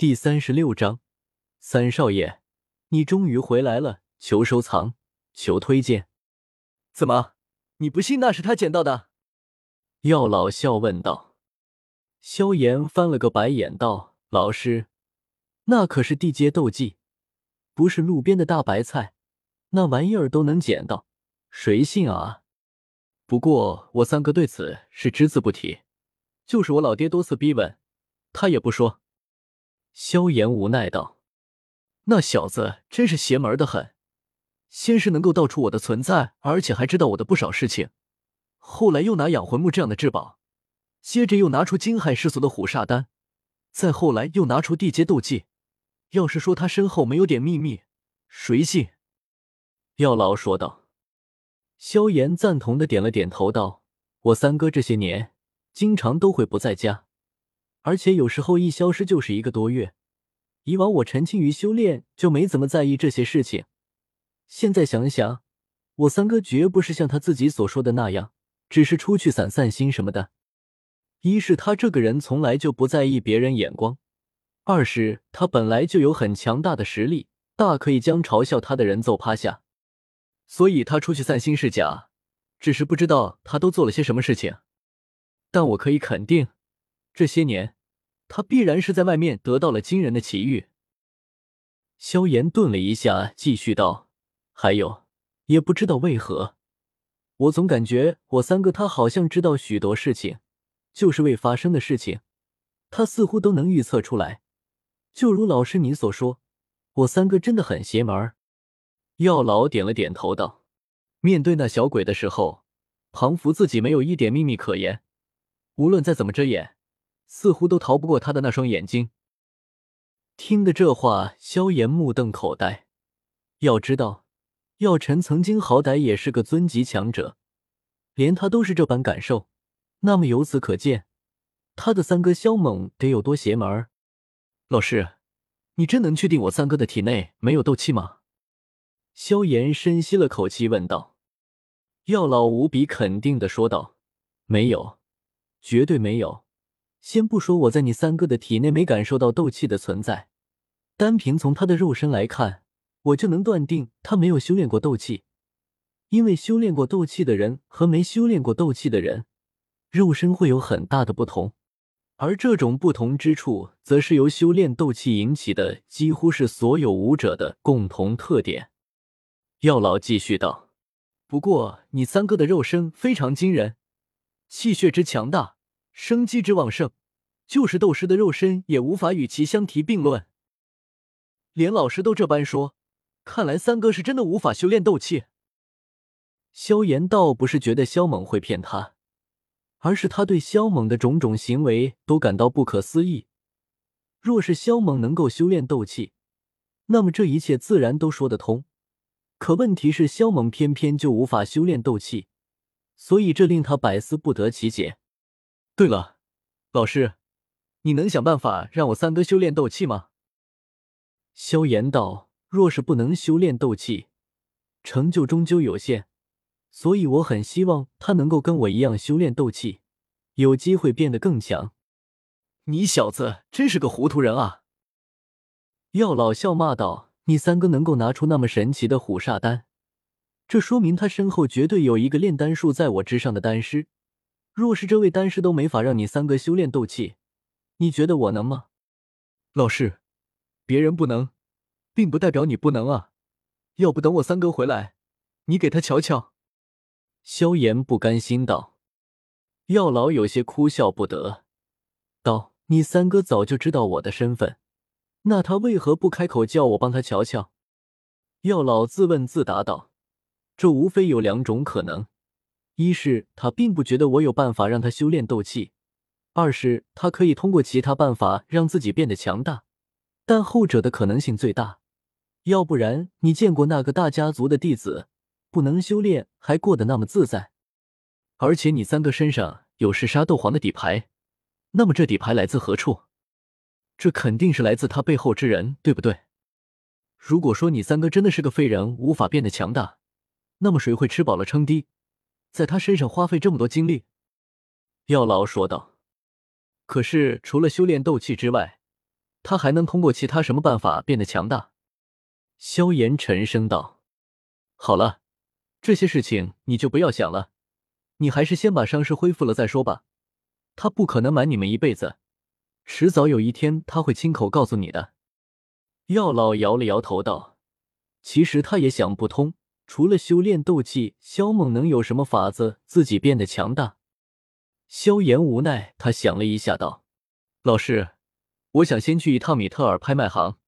第三十六章，三少爷，你终于回来了，求收藏，求推荐。怎么，你不信那是他捡到的？药老笑问道。萧炎翻了个白眼道：“老师，那可是地阶斗技，不是路边的大白菜，那玩意儿都能捡到，谁信啊？不过我三哥对此是只字不提，就是我老爹多次逼问，他也不说。”萧炎无奈道：“那小子真是邪门的很，先是能够道出我的存在，而且还知道我的不少事情，后来又拿养魂木这样的至宝，接着又拿出惊骇世俗的虎煞丹，再后来又拿出地阶斗技。要是说他身后没有点秘密，谁信？”药老说道。萧炎赞同的点了点头道：“我三哥这些年经常都会不在家。”而且有时候一消失就是一个多月。以往我沉浸于修炼，就没怎么在意这些事情。现在想想，我三哥绝不是像他自己所说的那样，只是出去散散心什么的。一是他这个人从来就不在意别人眼光，二是他本来就有很强大的实力，大可以将嘲笑他的人揍趴下。所以他出去散心是假，只是不知道他都做了些什么事情。但我可以肯定。这些年，他必然是在外面得到了惊人的奇遇。萧炎顿了一下，继续道：“还有，也不知道为何，我总感觉我三哥他好像知道许多事情，就是未发生的事情，他似乎都能预测出来。就如老师你所说，我三哥真的很邪门。”药老点了点头道：“面对那小鬼的时候，庞福自己没有一点秘密可言，无论再怎么遮掩。”似乎都逃不过他的那双眼睛。听的这话，萧炎目瞪口呆。要知道，药尘曾经好歹也是个尊级强者，连他都是这般感受，那么由此可见，他的三哥萧猛得有多邪门儿？老师，你真能确定我三哥的体内没有斗气吗？萧炎深吸了口气问道。药老无比肯定的说道：“没有，绝对没有。”先不说我在你三哥的体内没感受到斗气的存在，单凭从他的肉身来看，我就能断定他没有修炼过斗气。因为修炼过斗气的人和没修炼过斗气的人，肉身会有很大的不同，而这种不同之处，则是由修炼斗气引起的，几乎是所有武者的共同特点。药老继续道：“不过你三哥的肉身非常惊人，气血之强大。”生机之旺盛，就是斗师的肉身也无法与其相提并论。连老师都这般说，看来三哥是真的无法修炼斗气。萧炎倒不是觉得萧猛会骗他，而是他对萧猛的种种行为都感到不可思议。若是萧猛能够修炼斗气，那么这一切自然都说得通。可问题是，萧猛偏偏就无法修炼斗气，所以这令他百思不得其解。对了，老师，你能想办法让我三哥修炼斗气吗？萧炎道：“若是不能修炼斗气，成就终究有限，所以我很希望他能够跟我一样修炼斗气，有机会变得更强。”你小子真是个糊涂人啊！药老笑骂道：“你三哥能够拿出那么神奇的虎煞丹，这说明他身后绝对有一个炼丹术在我之上的丹师。”若是这位丹师都没法让你三哥修炼斗气，你觉得我能吗？老师，别人不能，并不代表你不能啊！要不等我三哥回来，你给他瞧瞧。萧炎不甘心道。药老有些哭笑不得，道：“你三哥早就知道我的身份，那他为何不开口叫我帮他瞧瞧？”药老自问自答道：“这无非有两种可能。”一是他并不觉得我有办法让他修炼斗气，二是他可以通过其他办法让自己变得强大，但后者的可能性最大。要不然，你见过那个大家族的弟子不能修炼还过得那么自在？而且你三哥身上有嗜杀斗皇的底牌，那么这底牌来自何处？这肯定是来自他背后之人，对不对？如果说你三哥真的是个废人，无法变得强大，那么谁会吃饱了撑的？在他身上花费这么多精力，药老说道。可是除了修炼斗气之外，他还能通过其他什么办法变得强大？萧炎沉声道：“好了，这些事情你就不要想了，你还是先把伤势恢复了再说吧。他不可能瞒你们一辈子，迟早有一天他会亲口告诉你的。”药老摇了摇头道：“其实他也想不通，除了修炼斗气，萧猛能有什么法子自己变得强大？”萧炎无奈，他想了一下道：“老师。”我想先去一趟米特尔拍卖行。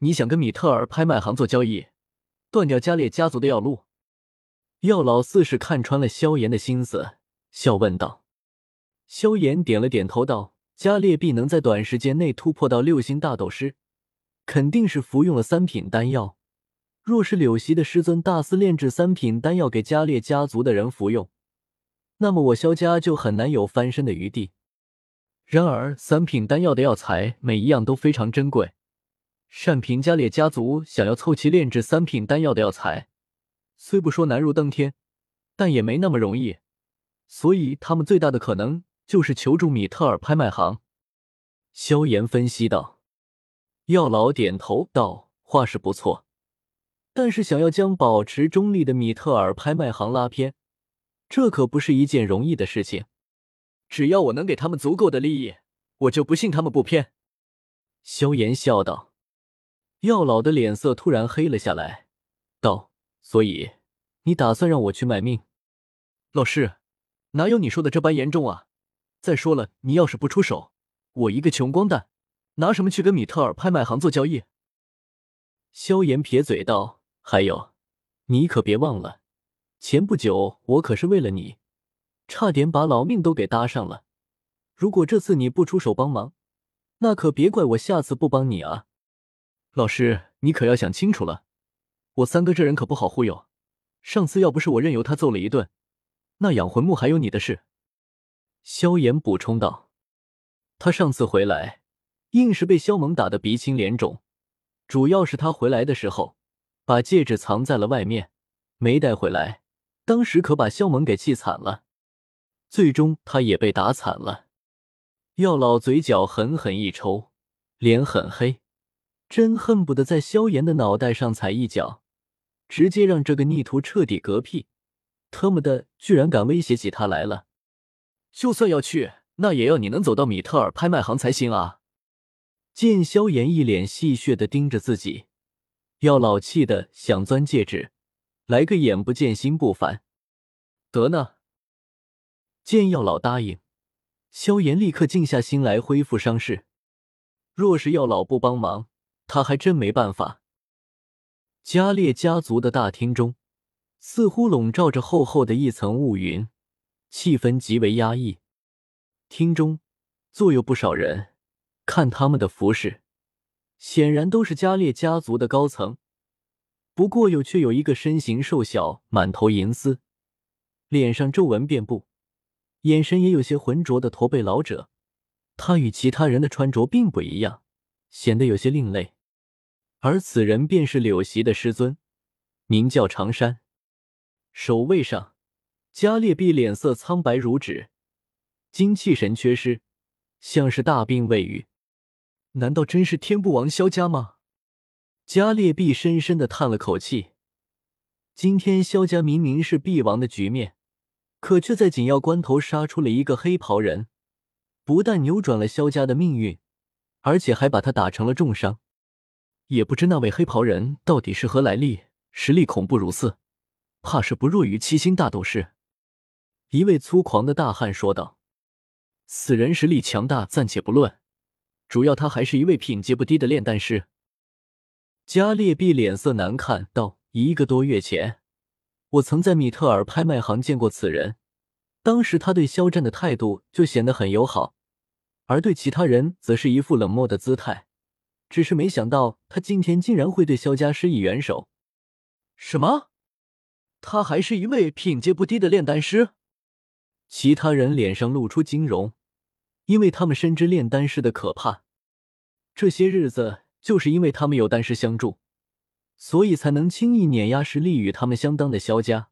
你想跟米特尔拍卖行做交易，断掉加列家族的药路？药老似是看穿了萧炎的心思，笑问道。萧炎点了点头道：“加列必能在短时间内突破到六星大斗师，肯定是服用了三品丹药。若是柳溪的师尊大肆炼制三品丹药给加列家族的人服用，那么我萧家就很难有翻身的余地。”然而，三品丹药的药材每一样都非常珍贵。单凭加列家族想要凑齐炼制三品丹药的药材，虽不说难如登天，但也没那么容易。所以，他们最大的可能就是求助米特尔拍卖行。萧炎分析道。药老点头道：“话是不错，但是想要将保持中立的米特尔拍卖行拉偏，这可不是一件容易的事情。”只要我能给他们足够的利益，我就不信他们不偏。”萧炎笑道。药老的脸色突然黑了下来，道：“所以你打算让我去卖命？”老师，哪有你说的这般严重啊？再说了，你要是不出手，我一个穷光蛋，拿什么去跟米特尔拍卖行做交易？”萧炎撇嘴道：“还有，你可别忘了，前不久我可是为了你。”差点把老命都给搭上了，如果这次你不出手帮忙，那可别怪我下次不帮你啊！老师，你可要想清楚了，我三哥这人可不好忽悠。上次要不是我任由他揍了一顿，那养魂木还有你的事。萧炎补充道：“他上次回来，硬是被萧猛打得鼻青脸肿，主要是他回来的时候把戒指藏在了外面，没带回来，当时可把萧猛给气惨了。”最终，他也被打惨了。药老嘴角狠狠一抽，脸很黑，真恨不得在萧炎的脑袋上踩一脚，直接让这个逆徒彻底嗝屁。特么的，居然敢威胁起他来了！就算要去，那也要你能走到米特尔拍卖行才行啊！见萧炎一脸戏谑的盯着自己，药老气的想钻戒指，来个眼不见心不烦。得呢。见药老答应，萧炎立刻静下心来恢复伤势。若是药老不帮忙，他还真没办法。加列家族的大厅中，似乎笼罩着厚厚的一层雾云，气氛极为压抑。厅中坐有不少人，看他们的服饰，显然都是加列家族的高层。不过有却有一个身形瘦小、满头银丝、脸上皱纹遍布。眼神也有些浑浊的驼背老者，他与其他人的穿着并不一样，显得有些另类。而此人便是柳席的师尊，名叫长山。守卫上，加列毕脸色苍白如纸，精气神缺失，像是大病未愈。难道真是天不亡萧家吗？加列毕深深的叹了口气。今天萧家明明是必亡的局面。可却在紧要关头杀出了一个黑袍人，不但扭转了萧家的命运，而且还把他打成了重伤。也不知那位黑袍人到底是何来历，实力恐怖如斯，怕是不弱于七星大斗士。一位粗狂的大汉说道：“此人实力强大暂且不论，主要他还是一位品阶不低的炼丹师。”加列毕脸色难看道：“一个多月前。”我曾在米特尔拍卖行见过此人，当时他对肖战的态度就显得很友好，而对其他人则是一副冷漠的姿态。只是没想到他今天竟然会对肖家施以援手。什么？他还是一位品阶不低的炼丹师？其他人脸上露出惊容，因为他们深知炼丹师的可怕。这些日子，就是因为他们有丹师相助。所以才能轻易碾压实力与他们相当的萧家，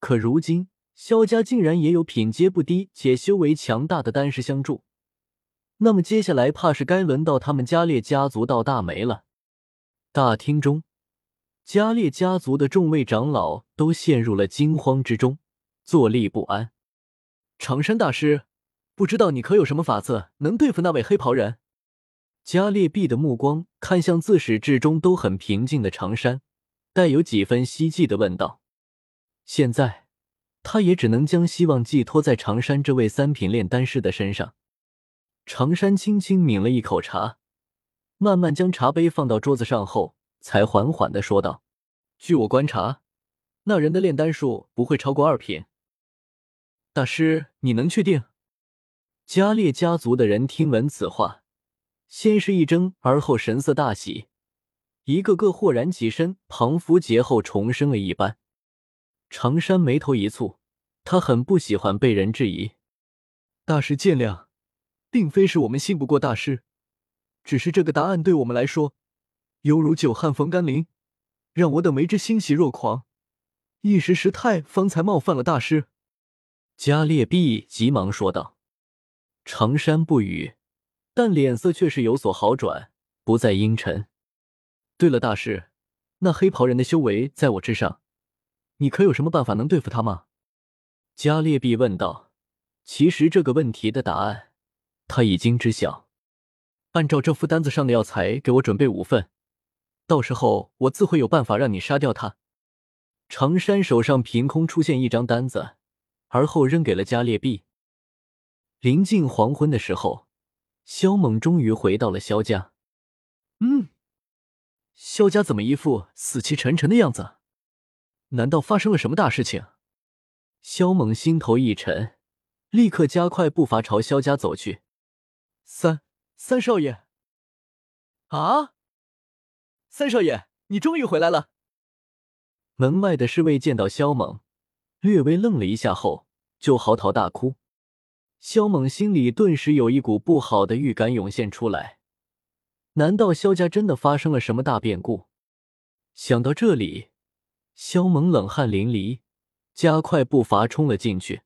可如今萧家竟然也有品阶不低且修为强大的丹师相助，那么接下来怕是该轮到他们加列家族倒大霉了。大厅中，加列家族的众位长老都陷入了惊慌之中，坐立不安。长山大师，不知道你可有什么法子能对付那位黑袍人？加列毕的目光看向自始至终都很平静的长山，带有几分希冀的问道。现在，他也只能将希望寄托在长山这位三品炼丹师的身上。长山轻轻抿了一口茶，慢慢将茶杯放到桌子上后，才缓缓的说道：“据我观察，那人的炼丹术不会超过二品。大师，你能确定？”加列家族的人听闻此话，先是一怔，而后神色大喜，一个个豁然起身，彷佛劫后重生了一般。长山眉头一蹙，他很不喜欢被人质疑。大师见谅。并非是我们信不过大师，只是这个答案对我们来说，犹如久旱逢甘霖，让我等为之欣喜若狂，一时失态，方才冒犯了大师。加列毕急忙说道。长山不语，但脸色却是有所好转，不再阴沉。对了，大师，那黑袍人的修为在我之上，你可有什么办法能对付他吗？加列毕问道。其实这个问题的答案。他已经知晓，按照这副单子上的药材，给我准备五份，到时候我自会有办法让你杀掉他。长山手上凭空出现一张单子，而后扔给了加列毕。临近黄昏的时候，萧猛终于回到了萧家。嗯，萧家怎么一副死气沉沉的样子？难道发生了什么大事情？萧猛心头一沉，立刻加快步伐朝萧家走去。三三少爷，啊！三少爷，你终于回来了。门外的侍卫见到萧猛，略微愣了一下后，就嚎啕大哭。萧猛心里顿时有一股不好的预感涌现出来，难道萧家真的发生了什么大变故？想到这里，萧猛冷汗淋漓，加快步伐冲了进去。